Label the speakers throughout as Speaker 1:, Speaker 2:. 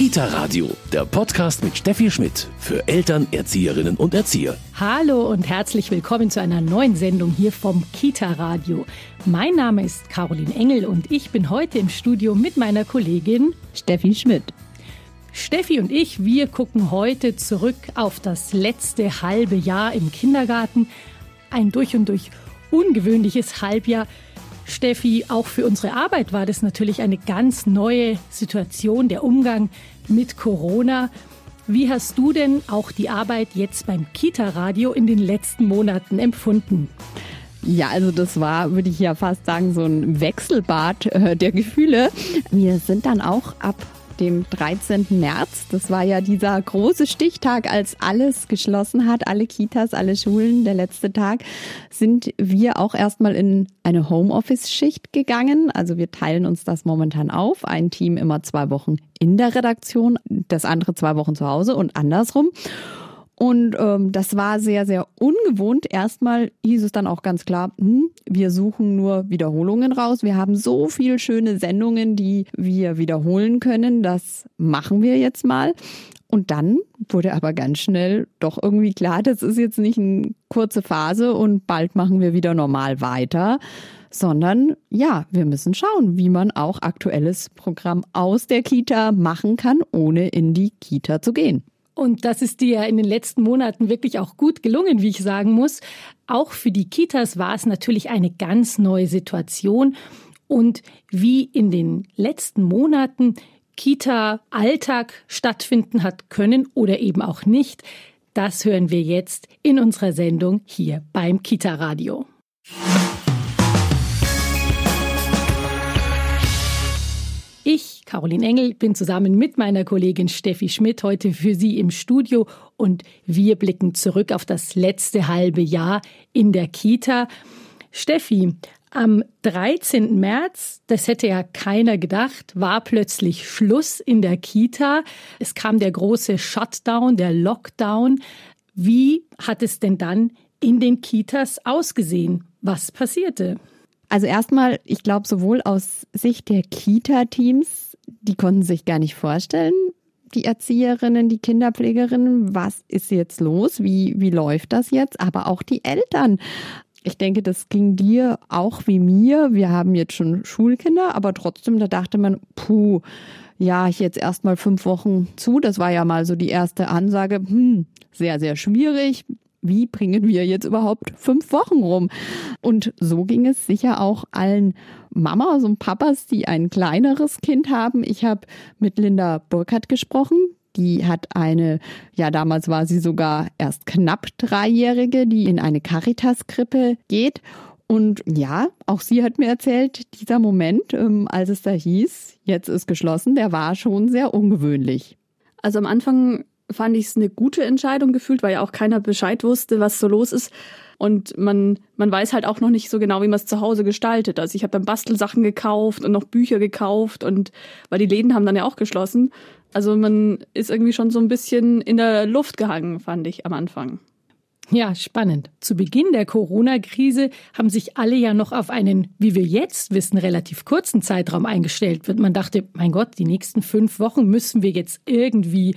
Speaker 1: Kita Radio, der Podcast mit Steffi Schmidt für Eltern, Erzieherinnen und Erzieher.
Speaker 2: Hallo und herzlich willkommen zu einer neuen Sendung hier vom Kita Radio. Mein Name ist Caroline Engel und ich bin heute im Studio mit meiner Kollegin
Speaker 3: Steffi Schmidt.
Speaker 2: Steffi und ich, wir gucken heute zurück auf das letzte halbe Jahr im Kindergarten. Ein durch und durch ungewöhnliches Halbjahr. Steffi, auch für unsere Arbeit war das natürlich eine ganz neue Situation, der Umgang mit Corona. Wie hast du denn auch die Arbeit jetzt beim Kita-Radio in den letzten Monaten empfunden?
Speaker 3: Ja, also das war, würde ich ja fast sagen, so ein Wechselbad äh, der Gefühle. Wir sind dann auch ab dem 13. März. Das war ja dieser große Stichtag, als alles geschlossen hat, alle Kitas, alle Schulen, der letzte Tag, sind wir auch erstmal in eine Homeoffice-Schicht gegangen. Also wir teilen uns das momentan auf. Ein Team immer zwei Wochen in der Redaktion, das andere zwei Wochen zu Hause und andersrum. Und ähm, das war sehr, sehr ungewohnt. Erstmal hieß es dann auch ganz klar, hm, wir suchen nur Wiederholungen raus. Wir haben so viele schöne Sendungen, die wir wiederholen können. Das machen wir jetzt mal. Und dann wurde aber ganz schnell doch irgendwie klar, das ist jetzt nicht eine kurze Phase und bald machen wir wieder normal weiter, sondern ja, wir müssen schauen, wie man auch aktuelles Programm aus der Kita machen kann, ohne in die Kita zu gehen.
Speaker 2: Und das ist dir in den letzten Monaten wirklich auch gut gelungen, wie ich sagen muss. Auch für die Kitas war es natürlich eine ganz neue Situation. Und wie in den letzten Monaten Kita-Alltag stattfinden hat können oder eben auch nicht, das hören wir jetzt in unserer Sendung hier beim Kita-Radio. Ich, Caroline Engel, bin zusammen mit meiner Kollegin Steffi Schmidt heute für Sie im Studio und wir blicken zurück auf das letzte halbe Jahr in der Kita. Steffi, am 13. März, das hätte ja keiner gedacht, war plötzlich Schluss in der Kita. Es kam der große Shutdown, der Lockdown. Wie hat es denn dann in den Kitas ausgesehen? Was passierte?
Speaker 3: Also erstmal, ich glaube, sowohl aus Sicht der Kita-Teams, die konnten sich gar nicht vorstellen, die Erzieherinnen, die Kinderpflegerinnen, was ist jetzt los? Wie, wie läuft das jetzt? Aber auch die Eltern. Ich denke, das ging dir auch wie mir. Wir haben jetzt schon Schulkinder, aber trotzdem, da dachte man, puh, ja, ich jetzt erstmal fünf Wochen zu. Das war ja mal so die erste Ansage. Hm, sehr, sehr schwierig wie bringen wir jetzt überhaupt fünf Wochen rum? Und so ging es sicher auch allen Mamas und Papas, die ein kleineres Kind haben. Ich habe mit Linda Burkhardt gesprochen. Die hat eine, ja damals war sie sogar erst knapp dreijährige, die in eine Caritas-Krippe geht. Und ja, auch sie hat mir erzählt, dieser Moment, ähm, als es da hieß, jetzt ist geschlossen, der war schon sehr ungewöhnlich.
Speaker 4: Also am Anfang fand ich es eine gute Entscheidung gefühlt, weil ja auch keiner Bescheid wusste, was so los ist. Und man, man weiß halt auch noch nicht so genau, wie man es zu Hause gestaltet. Also ich habe dann Bastelsachen gekauft und noch Bücher gekauft und weil die Läden haben dann ja auch geschlossen. Also man ist irgendwie schon so ein bisschen in der Luft gehangen, fand ich am Anfang.
Speaker 2: Ja, spannend. Zu Beginn der Corona-Krise haben sich alle ja noch auf einen, wie wir jetzt wissen, relativ kurzen Zeitraum eingestellt. Man dachte, mein Gott, die nächsten fünf Wochen müssen wir jetzt irgendwie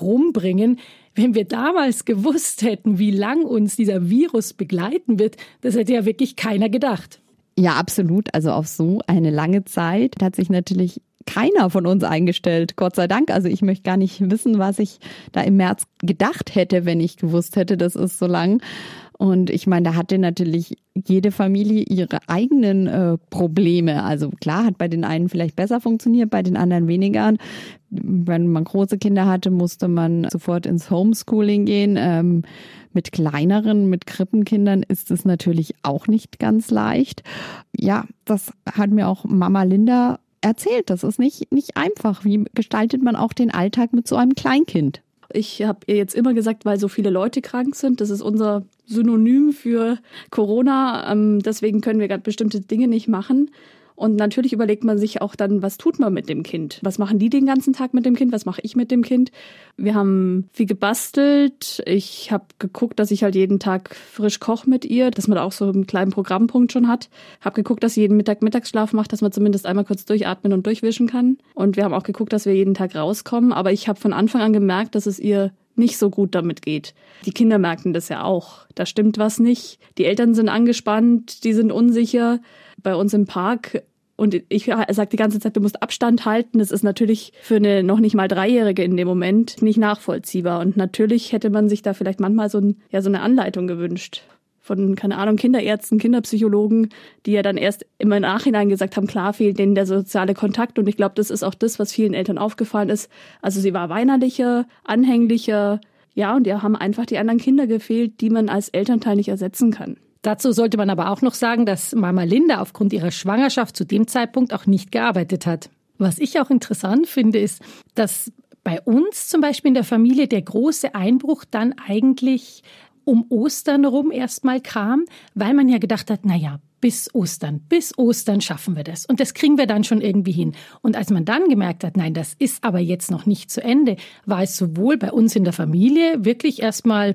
Speaker 2: rumbringen. Wenn wir damals gewusst hätten, wie lang uns dieser Virus begleiten wird, das hätte ja wirklich keiner gedacht.
Speaker 3: Ja, absolut. Also auf so eine lange Zeit hat sich natürlich keiner von uns eingestellt, Gott sei Dank. Also ich möchte gar nicht wissen, was ich da im März gedacht hätte, wenn ich gewusst hätte, das ist so lang. Und ich meine, da hatte natürlich jede Familie ihre eigenen äh, Probleme. Also klar, hat bei den einen vielleicht besser funktioniert, bei den anderen weniger. Wenn man große Kinder hatte, musste man sofort ins Homeschooling gehen. Ähm, mit kleineren, mit Krippenkindern ist es natürlich auch nicht ganz leicht. Ja, das hat mir auch Mama Linda erzählt. Das ist nicht, nicht einfach. Wie gestaltet man auch den Alltag mit so einem Kleinkind?
Speaker 4: Ich habe ihr jetzt immer gesagt, weil so viele Leute krank sind, das ist unser Synonym für Corona. Ähm, deswegen können wir gerade bestimmte Dinge nicht machen. Und natürlich überlegt man sich auch dann, was tut man mit dem Kind? Was machen die den ganzen Tag mit dem Kind? Was mache ich mit dem Kind? Wir haben viel gebastelt. Ich habe geguckt, dass ich halt jeden Tag frisch koche mit ihr, dass man da auch so einen kleinen Programmpunkt schon hat. Habe geguckt, dass sie jeden Mittag Mittagsschlaf macht, dass man zumindest einmal kurz durchatmen und durchwischen kann. Und wir haben auch geguckt, dass wir jeden Tag rauskommen. Aber ich habe von Anfang an gemerkt, dass es ihr nicht so gut damit geht. Die Kinder merken das ja auch. Da stimmt was nicht. Die Eltern sind angespannt, die sind unsicher. Bei uns im Park und ich sage die ganze Zeit, du musst Abstand halten. Das ist natürlich für eine noch nicht mal Dreijährige in dem Moment nicht nachvollziehbar. Und natürlich hätte man sich da vielleicht manchmal so, ein, ja, so eine Anleitung gewünscht von, keine Ahnung, Kinderärzten, Kinderpsychologen, die ja dann erst im Nachhinein gesagt haben, klar fehlt denen der soziale Kontakt. Und ich glaube, das ist auch das, was vielen Eltern aufgefallen ist. Also sie war weinerlicher, anhänglicher, ja, und ihr haben einfach die anderen Kinder gefehlt, die man als Elternteil nicht ersetzen kann.
Speaker 2: Dazu sollte man aber auch noch sagen, dass Mama Linda aufgrund ihrer Schwangerschaft zu dem Zeitpunkt auch nicht gearbeitet hat. Was ich auch interessant finde, ist, dass bei uns zum Beispiel in der Familie der große Einbruch dann eigentlich um Ostern rum erstmal kam, weil man ja gedacht hat, na ja, bis Ostern, bis Ostern schaffen wir das. Und das kriegen wir dann schon irgendwie hin. Und als man dann gemerkt hat, nein, das ist aber jetzt noch nicht zu Ende, war es sowohl bei uns in der Familie wirklich erstmal,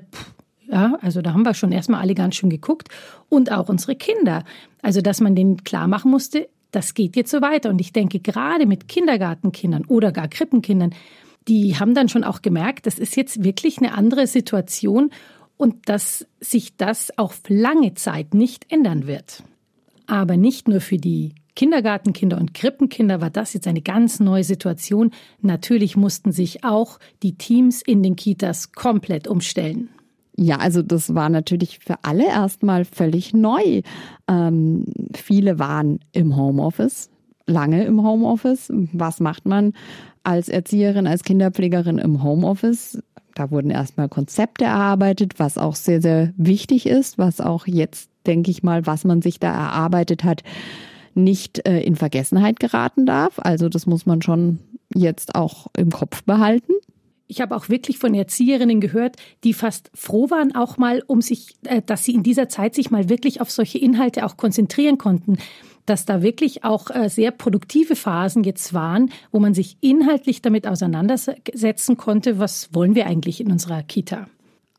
Speaker 2: ja, also da haben wir schon erstmal alle ganz schön geguckt und auch unsere Kinder. Also, dass man denen klar machen musste, das geht jetzt so weiter. Und ich denke, gerade mit Kindergartenkindern oder gar Krippenkindern, die haben dann schon auch gemerkt, das ist jetzt wirklich eine andere Situation und dass sich das auf lange Zeit nicht ändern wird. Aber nicht nur für die Kindergartenkinder und Krippenkinder war das jetzt eine ganz neue Situation. Natürlich mussten sich auch die Teams in den Kitas komplett umstellen.
Speaker 3: Ja, also das war natürlich für alle erstmal völlig neu. Ähm, viele waren im Homeoffice, lange im Homeoffice. Was macht man als Erzieherin, als Kinderpflegerin im Homeoffice? Da wurden erstmal Konzepte erarbeitet, was auch sehr, sehr wichtig ist, was auch jetzt, denke ich mal, was man sich da erarbeitet hat, nicht äh, in Vergessenheit geraten darf. Also das muss man schon jetzt auch im Kopf behalten.
Speaker 2: Ich habe auch wirklich von Erzieherinnen gehört, die fast froh waren, auch mal um sich, äh, dass sie in dieser Zeit sich mal wirklich auf solche Inhalte auch konzentrieren konnten dass da wirklich auch äh, sehr produktive Phasen jetzt waren, wo man sich inhaltlich damit auseinandersetzen konnte, was wollen wir eigentlich in unserer Kita.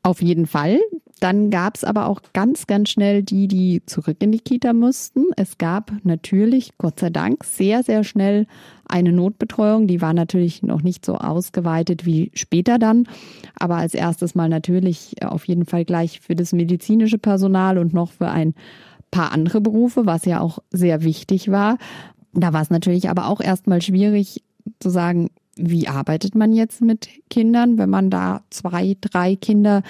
Speaker 3: Auf jeden Fall. Dann gab es aber auch ganz, ganz schnell die, die zurück in die Kita mussten. Es gab natürlich, Gott sei Dank, sehr, sehr schnell eine Notbetreuung. Die war natürlich noch nicht so ausgeweitet wie später dann. Aber als erstes mal natürlich auf jeden Fall gleich für das medizinische Personal und noch für ein paar andere Berufe, was ja auch sehr wichtig war. Da war es natürlich aber auch erstmal schwierig zu sagen, wie arbeitet man jetzt mit Kindern, wenn man da zwei, drei Kinder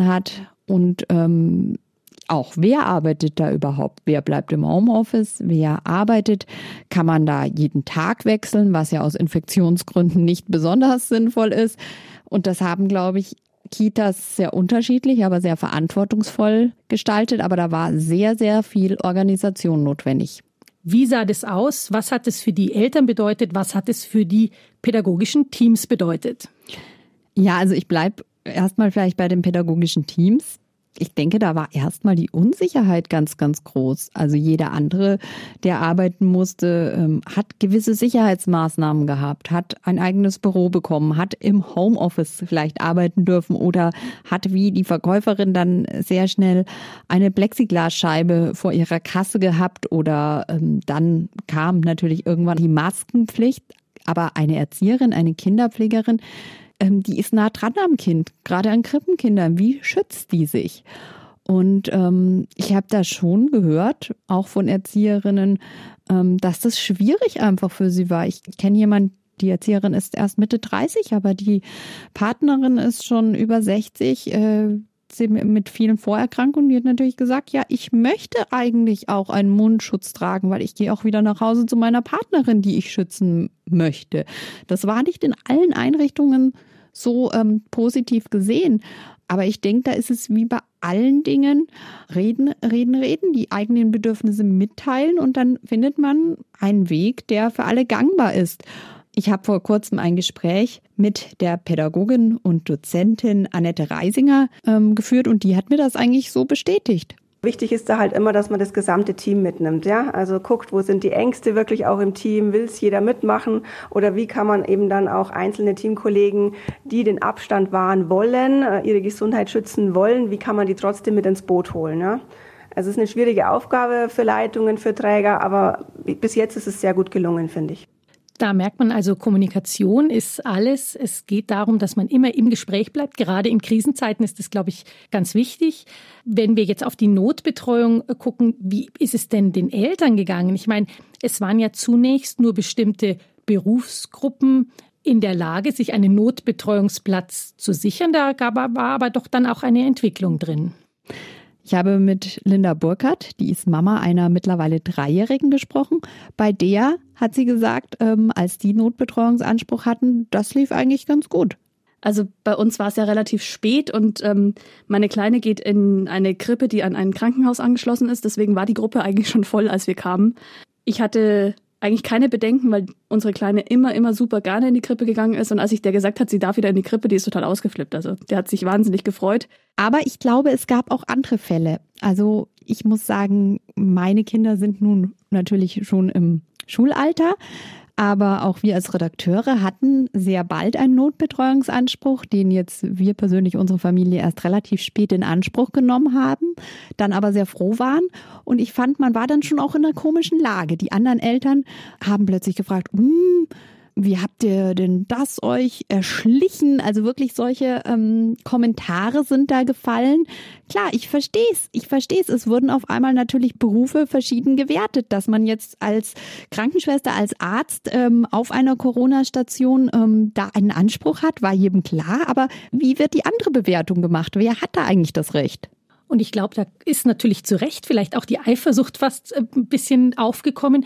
Speaker 3: hat und ähm, auch wer arbeitet da überhaupt? Wer bleibt im Homeoffice? Wer arbeitet? Kann man da jeden Tag wechseln, was ja aus Infektionsgründen nicht besonders sinnvoll ist? Und das haben, glaube ich, Kitas sehr unterschiedlich, aber sehr verantwortungsvoll gestaltet. Aber da war sehr, sehr viel Organisation notwendig.
Speaker 2: Wie sah das aus? Was hat es für die Eltern bedeutet? Was hat es für die pädagogischen Teams bedeutet?
Speaker 3: Ja, also ich bleibe erstmal vielleicht bei den pädagogischen Teams ich denke, da war erstmal die Unsicherheit ganz, ganz groß. Also jeder andere, der arbeiten musste, ähm, hat gewisse Sicherheitsmaßnahmen gehabt, hat ein eigenes Büro bekommen, hat im Homeoffice vielleicht arbeiten dürfen oder hat wie die Verkäuferin dann sehr schnell eine Plexiglasscheibe vor ihrer Kasse gehabt oder ähm, dann kam natürlich irgendwann die Maskenpflicht. Aber eine Erzieherin, eine Kinderpflegerin, ähm, die ist nah dran am Kind, gerade an Krippenkindern. Wie schützt die sich? Und ähm, ich habe da schon gehört, auch von Erzieherinnen, ähm, dass das schwierig einfach für sie war. Ich kenne jemanden, die Erzieherin ist erst Mitte 30, aber die Partnerin ist schon über 60. Äh, mit vielen Vorerkrankungen, die hat natürlich gesagt, ja, ich möchte eigentlich auch einen Mundschutz tragen, weil ich gehe auch wieder nach Hause zu meiner Partnerin, die ich schützen möchte. Das war nicht in allen Einrichtungen so ähm, positiv gesehen. Aber ich denke, da ist es wie bei allen Dingen, reden, reden, reden, die eigenen Bedürfnisse mitteilen und dann findet man einen Weg, der für alle gangbar ist. Ich habe vor kurzem ein Gespräch mit der Pädagogin und Dozentin Annette Reisinger ähm, geführt und die hat mir das eigentlich so bestätigt.
Speaker 5: Wichtig ist da halt immer, dass man das gesamte Team mitnimmt, ja. Also guckt, wo sind die Ängste wirklich auch im Team, will es jeder mitmachen oder wie kann man eben dann auch einzelne Teamkollegen, die den Abstand wahren wollen, äh, ihre Gesundheit schützen wollen, wie kann man die trotzdem mit ins Boot holen, ja. Also es ist eine schwierige Aufgabe für Leitungen, für Träger, aber bis jetzt ist es sehr gut gelungen, finde ich.
Speaker 2: Da merkt man also, Kommunikation ist alles. Es geht darum, dass man immer im Gespräch bleibt. Gerade in Krisenzeiten ist das, glaube ich, ganz wichtig. Wenn wir jetzt auf die Notbetreuung gucken, wie ist es denn den Eltern gegangen? Ich meine, es waren ja zunächst nur bestimmte Berufsgruppen in der Lage, sich einen Notbetreuungsplatz zu sichern. Da war aber doch dann auch eine Entwicklung drin.
Speaker 3: Ich habe mit Linda Burkhardt, die ist Mama einer mittlerweile Dreijährigen, gesprochen. Bei der hat sie gesagt, ähm, als die Notbetreuungsanspruch hatten, das lief eigentlich ganz gut.
Speaker 4: Also bei uns war es ja relativ spät und ähm, meine Kleine geht in eine Krippe, die an ein Krankenhaus angeschlossen ist. Deswegen war die Gruppe eigentlich schon voll, als wir kamen. Ich hatte eigentlich keine Bedenken, weil unsere Kleine immer, immer super gerne in die Krippe gegangen ist. Und als ich der gesagt hat, sie darf wieder in die Krippe, die ist total ausgeflippt. Also der hat sich wahnsinnig gefreut.
Speaker 3: Aber ich glaube, es gab auch andere Fälle. Also ich muss sagen, meine Kinder sind nun natürlich schon im Schulalter. Aber auch wir als Redakteure hatten sehr bald einen Notbetreuungsanspruch, den jetzt wir persönlich, unsere Familie, erst relativ spät in Anspruch genommen haben, dann aber sehr froh waren. Und ich fand, man war dann schon auch in einer komischen Lage. Die anderen Eltern haben plötzlich gefragt, hm, wie habt ihr denn das euch erschlichen? Also wirklich solche ähm, Kommentare sind da gefallen. Klar, ich verstehe es. Ich verstehe es. Es wurden auf einmal natürlich Berufe verschieden gewertet, dass man jetzt als Krankenschwester, als Arzt ähm, auf einer Corona-Station ähm, da einen Anspruch hat, war jedem klar. Aber wie wird die andere Bewertung gemacht? Wer hat da eigentlich das Recht?
Speaker 2: Und ich glaube, da ist natürlich zu Recht vielleicht auch die Eifersucht fast äh, ein bisschen aufgekommen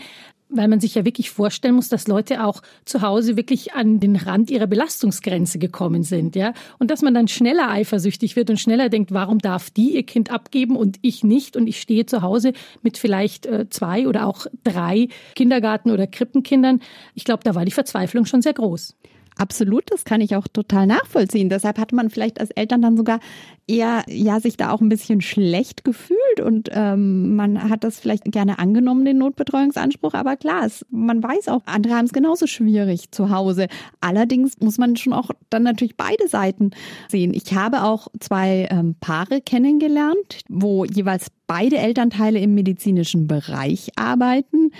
Speaker 2: weil man sich ja wirklich vorstellen muss, dass Leute auch zu Hause wirklich an den Rand ihrer Belastungsgrenze gekommen sind, ja. Und dass man dann schneller eifersüchtig wird und schneller denkt, warum darf die ihr Kind abgeben und ich nicht? Und ich stehe zu Hause mit vielleicht äh, zwei oder auch drei Kindergarten- oder Krippenkindern. Ich glaube, da war die Verzweiflung schon sehr groß.
Speaker 3: Absolut, das kann ich auch total nachvollziehen. Deshalb hat man vielleicht als Eltern dann sogar eher ja sich da auch ein bisschen schlecht gefühlt und ähm, man hat das vielleicht gerne angenommen, den Notbetreuungsanspruch. Aber klar, es, man weiß auch, andere haben es genauso schwierig zu Hause. Allerdings muss man schon auch dann natürlich beide Seiten sehen. Ich habe auch zwei ähm, Paare kennengelernt, wo jeweils beide Elternteile im medizinischen Bereich arbeiten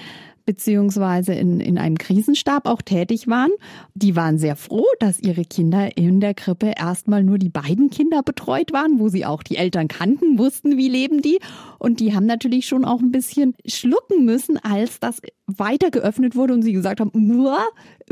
Speaker 3: beziehungsweise in, in einem Krisenstab auch tätig waren. Die waren sehr froh, dass ihre Kinder in der Krippe erstmal nur die beiden Kinder betreut waren, wo sie auch die Eltern kannten, wussten, wie leben die. Und die haben natürlich schon auch ein bisschen schlucken müssen, als das weiter geöffnet wurde und sie gesagt haben,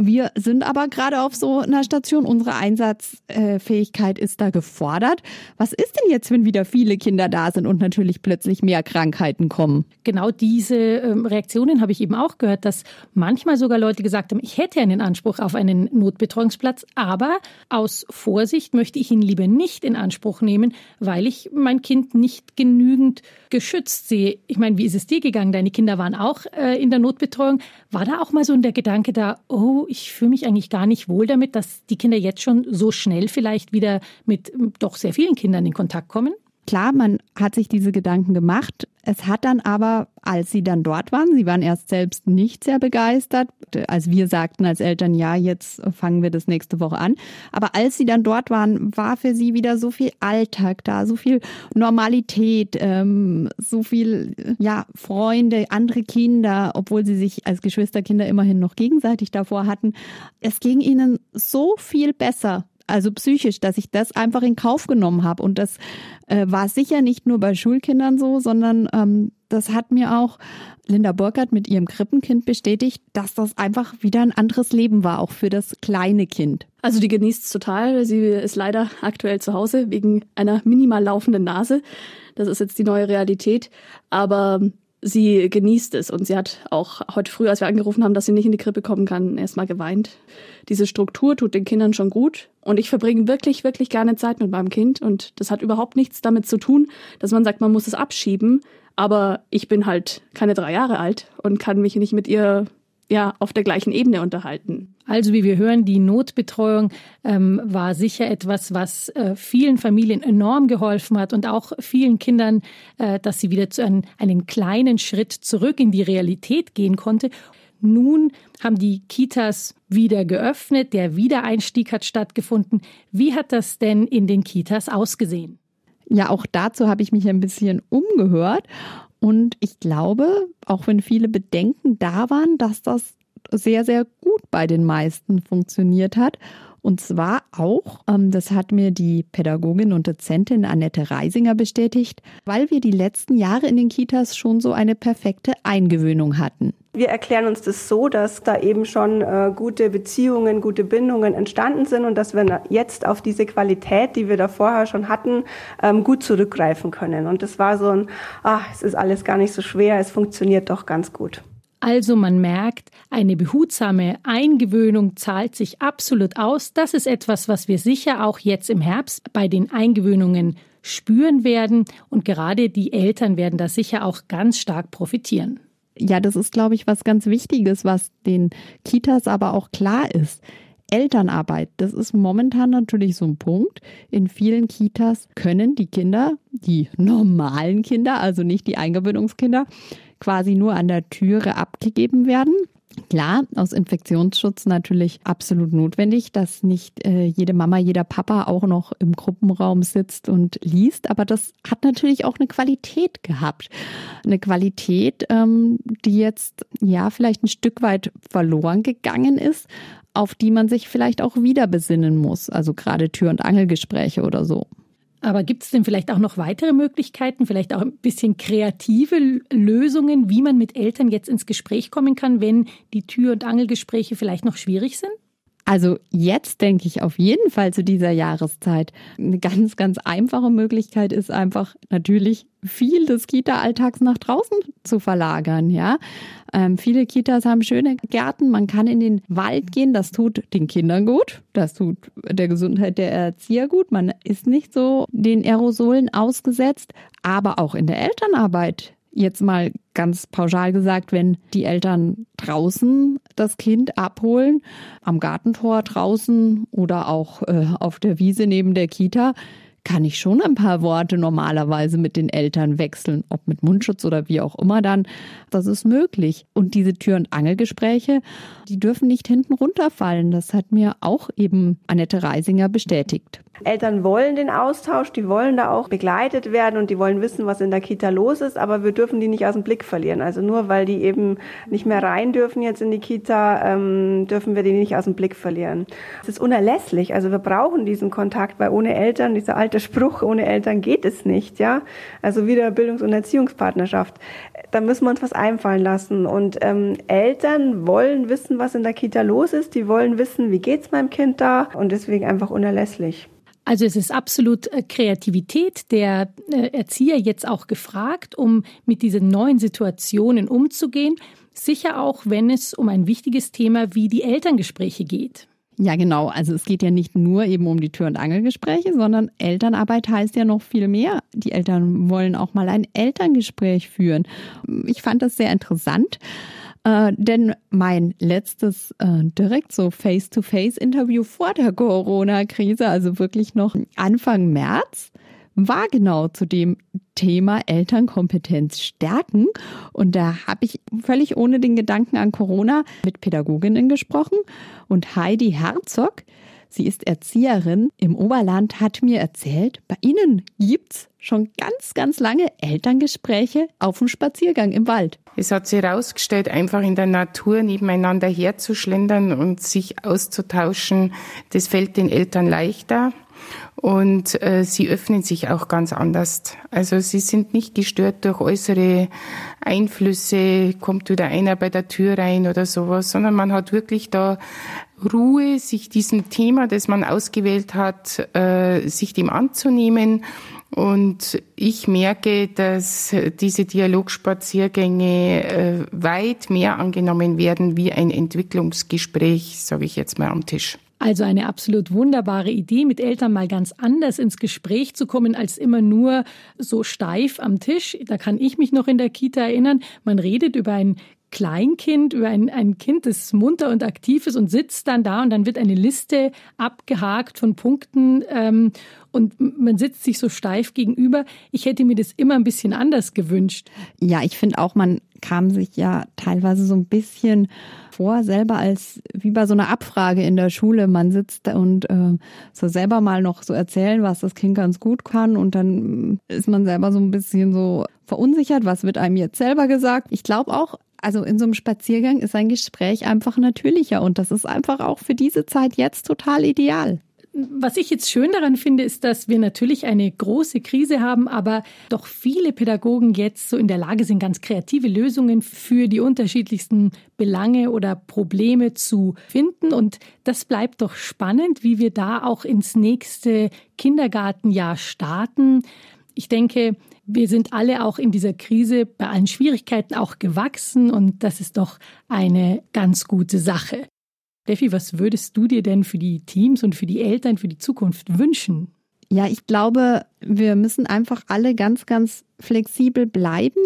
Speaker 3: wir sind aber gerade auf so einer Station, unsere Einsatzfähigkeit ist da gefordert. Was ist denn jetzt, wenn wieder viele Kinder da sind und natürlich plötzlich mehr Krankheiten kommen?
Speaker 2: Genau diese ähm, Reaktionen habe ich eben auch gehört, dass manchmal sogar Leute gesagt haben, ich hätte einen Anspruch auf einen Notbetreuungsplatz, aber aus Vorsicht möchte ich ihn lieber nicht in Anspruch nehmen, weil ich mein Kind nicht genügend geschützt sehe. Ich meine, wie ist es dir gegangen? Deine Kinder waren auch äh, in der Notbetreuung. War da auch mal so der Gedanke da, oh, ich fühle mich eigentlich gar nicht wohl damit, dass die Kinder jetzt schon so schnell vielleicht wieder mit doch sehr vielen Kindern in Kontakt kommen?
Speaker 3: Klar, man hat sich diese Gedanken gemacht. Es hat dann aber, als sie dann dort waren, sie waren erst selbst nicht sehr begeistert, als wir sagten als Eltern, ja, jetzt fangen wir das nächste Woche an. Aber als sie dann dort waren, war für sie wieder so viel Alltag da, so viel Normalität, ähm, so viel, ja, Freunde, andere Kinder, obwohl sie sich als Geschwisterkinder immerhin noch gegenseitig davor hatten. Es ging ihnen so viel besser also psychisch, dass ich das einfach in Kauf genommen habe. Und das äh, war sicher nicht nur bei Schulkindern so, sondern ähm, das hat mir auch Linda Burkhardt mit ihrem Krippenkind bestätigt, dass das einfach wieder ein anderes Leben war, auch für das kleine Kind.
Speaker 4: Also die genießt es total. Sie ist leider aktuell zu Hause wegen einer minimal laufenden Nase. Das ist jetzt die neue Realität. Aber sie genießt es. Und sie hat auch heute früh, als wir angerufen haben, dass sie nicht in die Krippe kommen kann, erstmal geweint. Diese Struktur tut den Kindern schon gut. Und ich verbringe wirklich, wirklich gerne Zeit mit meinem Kind. Und das hat überhaupt nichts damit zu tun, dass man sagt, man muss es abschieben, aber ich bin halt keine drei Jahre alt und kann mich nicht mit ihr ja auf der gleichen Ebene unterhalten.
Speaker 2: Also wie wir hören, die Notbetreuung ähm, war sicher etwas, was äh, vielen Familien enorm geholfen hat und auch vielen Kindern, äh, dass sie wieder zu einem, einen kleinen Schritt zurück in die Realität gehen konnte. Nun haben die Kitas wieder geöffnet, der Wiedereinstieg hat stattgefunden. Wie hat das denn in den Kitas ausgesehen?
Speaker 3: Ja, auch dazu habe ich mich ein bisschen umgehört. Und ich glaube, auch wenn viele Bedenken da waren, dass das sehr, sehr gut bei den meisten funktioniert hat. Und zwar auch, ähm, das hat mir die Pädagogin und Dozentin Annette Reisinger bestätigt, weil wir die letzten Jahre in den Kitas schon so eine perfekte Eingewöhnung hatten.
Speaker 5: Wir erklären uns das so, dass da eben schon äh, gute Beziehungen, gute Bindungen entstanden sind und dass wir jetzt auf diese Qualität, die wir da vorher schon hatten, ähm, gut zurückgreifen können. Und das war so ein, ach, es ist alles gar nicht so schwer, es funktioniert doch ganz gut.
Speaker 2: Also man merkt, eine behutsame Eingewöhnung zahlt sich absolut aus. Das ist etwas, was wir sicher auch jetzt im Herbst bei den Eingewöhnungen spüren werden. Und gerade die Eltern werden da sicher auch ganz stark profitieren.
Speaker 3: Ja, das ist, glaube ich, was ganz Wichtiges, was den Kitas aber auch klar ist. Elternarbeit, das ist momentan natürlich so ein Punkt. In vielen Kitas können die Kinder, die normalen Kinder, also nicht die Eingewöhnungskinder, quasi nur an der Türe abgegeben werden. Klar, aus Infektionsschutz natürlich absolut notwendig, dass nicht äh, jede Mama, jeder Papa auch noch im Gruppenraum sitzt und liest. Aber das hat natürlich auch eine Qualität gehabt. Eine Qualität, ähm, die jetzt ja vielleicht ein Stück weit verloren gegangen ist, auf die man sich vielleicht auch wieder besinnen muss. Also gerade Tür- und Angelgespräche oder so.
Speaker 2: Aber gibt es denn vielleicht auch noch weitere Möglichkeiten, vielleicht auch ein bisschen kreative Lösungen, wie man mit Eltern jetzt ins Gespräch kommen kann, wenn die Tür- und Angelgespräche vielleicht noch schwierig sind?
Speaker 3: Also jetzt denke ich auf jeden Fall zu dieser Jahreszeit. Eine ganz, ganz einfache Möglichkeit ist einfach natürlich viel des Kita-Alltags nach draußen zu verlagern, ja. Ähm, viele Kitas haben schöne Gärten, man kann in den Wald gehen, das tut den Kindern gut, das tut der Gesundheit der Erzieher gut, man ist nicht so den Aerosolen ausgesetzt, aber auch in der Elternarbeit Jetzt mal ganz pauschal gesagt, wenn die Eltern draußen das Kind abholen, am Gartentor draußen oder auch äh, auf der Wiese neben der Kita, kann ich schon ein paar Worte normalerweise mit den Eltern wechseln, ob mit Mundschutz oder wie auch immer dann. Das ist möglich. Und diese Tür- und Angelgespräche, die dürfen nicht hinten runterfallen. Das hat mir auch eben Annette Reisinger bestätigt.
Speaker 5: Eltern wollen den Austausch, die wollen da auch begleitet werden und die wollen wissen, was in der Kita los ist, aber wir dürfen die nicht aus dem Blick verlieren. Also nur weil die eben nicht mehr rein dürfen jetzt in die Kita, ähm, dürfen wir die nicht aus dem Blick verlieren. Es ist unerlässlich. Also wir brauchen diesen Kontakt, weil ohne Eltern, dieser alte Spruch, ohne Eltern geht es nicht, ja. Also wieder Bildungs- und Erziehungspartnerschaft. Da müssen wir uns was einfallen lassen. Und ähm, Eltern wollen wissen, was in der Kita los ist. Die wollen wissen, wie geht's meinem Kind da und deswegen einfach unerlässlich.
Speaker 2: Also es ist absolut äh, Kreativität der äh, Erzieher jetzt auch gefragt, um mit diesen neuen Situationen umzugehen. Sicher auch, wenn es um ein wichtiges Thema wie die Elterngespräche geht.
Speaker 3: Ja, genau. Also es geht ja nicht nur eben um die Tür- und Angelgespräche, sondern Elternarbeit heißt ja noch viel mehr. Die Eltern wollen auch mal ein Elterngespräch führen. Ich fand das sehr interessant. Äh, denn mein letztes äh, direkt so Face-to-Face-Interview vor der Corona-Krise, also wirklich noch Anfang März, war genau zu dem Thema Elternkompetenz stärken. Und da habe ich völlig ohne den Gedanken an Corona mit Pädagoginnen gesprochen. Und Heidi Herzog, sie ist Erzieherin im Oberland, hat mir erzählt, bei ihnen gibt's schon ganz, ganz lange Elterngespräche auf dem Spaziergang im Wald.
Speaker 6: Es hat sich herausgestellt, einfach in der Natur nebeneinander herzuschlendern und sich auszutauschen, das fällt den Eltern leichter. Und äh, sie öffnen sich auch ganz anders. Also sie sind nicht gestört durch äußere Einflüsse, kommt wieder einer bei der Tür rein oder sowas, sondern man hat wirklich da Ruhe, sich diesem Thema, das man ausgewählt hat, äh, sich dem anzunehmen und ich merke, dass diese Dialogspaziergänge äh, weit mehr angenommen werden wie ein Entwicklungsgespräch, sage ich jetzt mal am Tisch.
Speaker 2: Also eine absolut wunderbare Idee, mit Eltern mal ganz anders ins Gespräch zu kommen, als immer nur so steif am Tisch. Da kann ich mich noch in der Kita erinnern. Man redet über ein Kleinkind, über ein, ein Kind, das munter und aktiv ist und sitzt dann da und dann wird eine Liste abgehakt von Punkten ähm, und man sitzt sich so steif gegenüber. Ich hätte mir das immer ein bisschen anders gewünscht.
Speaker 3: Ja, ich finde auch, man kam sich ja teilweise so ein bisschen vor, selber als wie bei so einer Abfrage in der Schule. Man sitzt und äh, so selber mal noch so erzählen, was das Kind ganz gut kann und dann ist man selber so ein bisschen so verunsichert, was wird einem jetzt selber gesagt. Ich glaube auch, also in so einem Spaziergang ist ein Gespräch einfach natürlicher und das ist einfach auch für diese Zeit jetzt total ideal.
Speaker 2: Was ich jetzt schön daran finde, ist, dass wir natürlich eine große Krise haben, aber doch viele Pädagogen jetzt so in der Lage sind, ganz kreative Lösungen für die unterschiedlichsten Belange oder Probleme zu finden. Und das bleibt doch spannend, wie wir da auch ins nächste Kindergartenjahr starten. Ich denke, wir sind alle auch in dieser Krise bei allen Schwierigkeiten auch gewachsen und das ist doch eine ganz gute Sache. Steffi, was würdest du dir denn für die Teams und für die Eltern für die Zukunft wünschen?
Speaker 3: Ja, ich glaube, wir müssen einfach alle ganz, ganz flexibel bleiben.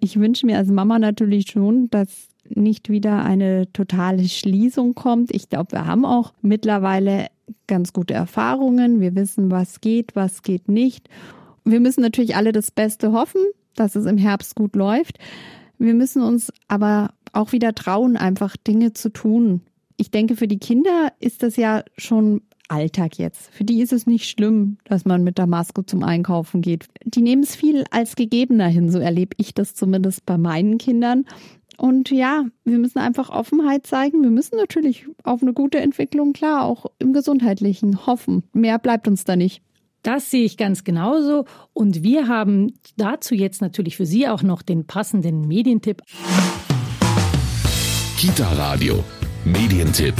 Speaker 3: Ich wünsche mir als Mama natürlich schon, dass nicht wieder eine totale Schließung kommt. Ich glaube, wir haben auch mittlerweile ganz gute Erfahrungen. Wir wissen, was geht, was geht nicht. Wir müssen natürlich alle das Beste hoffen, dass es im Herbst gut läuft. Wir müssen uns aber auch wieder trauen, einfach Dinge zu tun. Ich denke, für die Kinder ist das ja schon Alltag jetzt. Für die ist es nicht schlimm, dass man mit der Maske zum Einkaufen geht. Die nehmen es viel als gegebener hin, so erlebe ich das zumindest bei meinen Kindern. Und ja, wir müssen einfach Offenheit zeigen. Wir müssen natürlich auf eine gute Entwicklung, klar, auch im Gesundheitlichen hoffen. Mehr bleibt uns da nicht.
Speaker 2: Das sehe ich ganz genauso. Und wir haben dazu jetzt natürlich für Sie auch noch den passenden Medientipp.
Speaker 1: Kita Radio, Medientipp.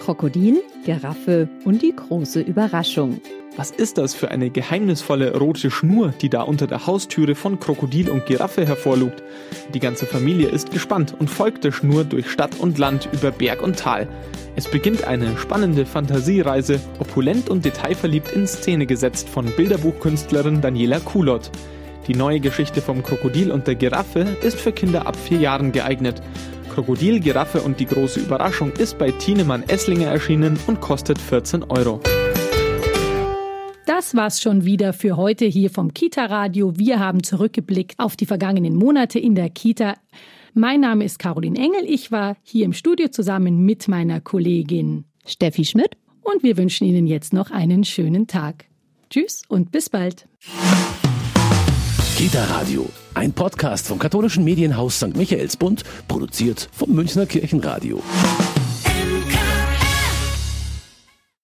Speaker 3: Krokodil, Giraffe und die große Überraschung.
Speaker 7: Was ist das für eine geheimnisvolle rote Schnur, die da unter der Haustüre von Krokodil und Giraffe hervorlugt? Die ganze Familie ist gespannt und folgt der Schnur durch Stadt und Land über Berg und Tal. Es beginnt eine spannende Fantasiereise, opulent und detailverliebt in Szene gesetzt von Bilderbuchkünstlerin Daniela Kulot. Die neue Geschichte vom Krokodil und der Giraffe ist für Kinder ab vier Jahren geeignet. Krokodil, Giraffe und die große Überraschung ist bei Tienemann Esslinger erschienen und kostet 14 Euro.
Speaker 2: Das war's schon wieder für heute hier vom Kita Radio. Wir haben zurückgeblickt auf die vergangenen Monate in der Kita. Mein Name ist Caroline Engel. Ich war hier im Studio zusammen mit meiner Kollegin
Speaker 3: Steffi Schmidt.
Speaker 2: Und wir wünschen Ihnen jetzt noch einen schönen Tag. Tschüss und bis bald.
Speaker 1: Kita Radio, ein Podcast vom katholischen Medienhaus St. Michaelsbund, produziert vom Münchner Kirchenradio.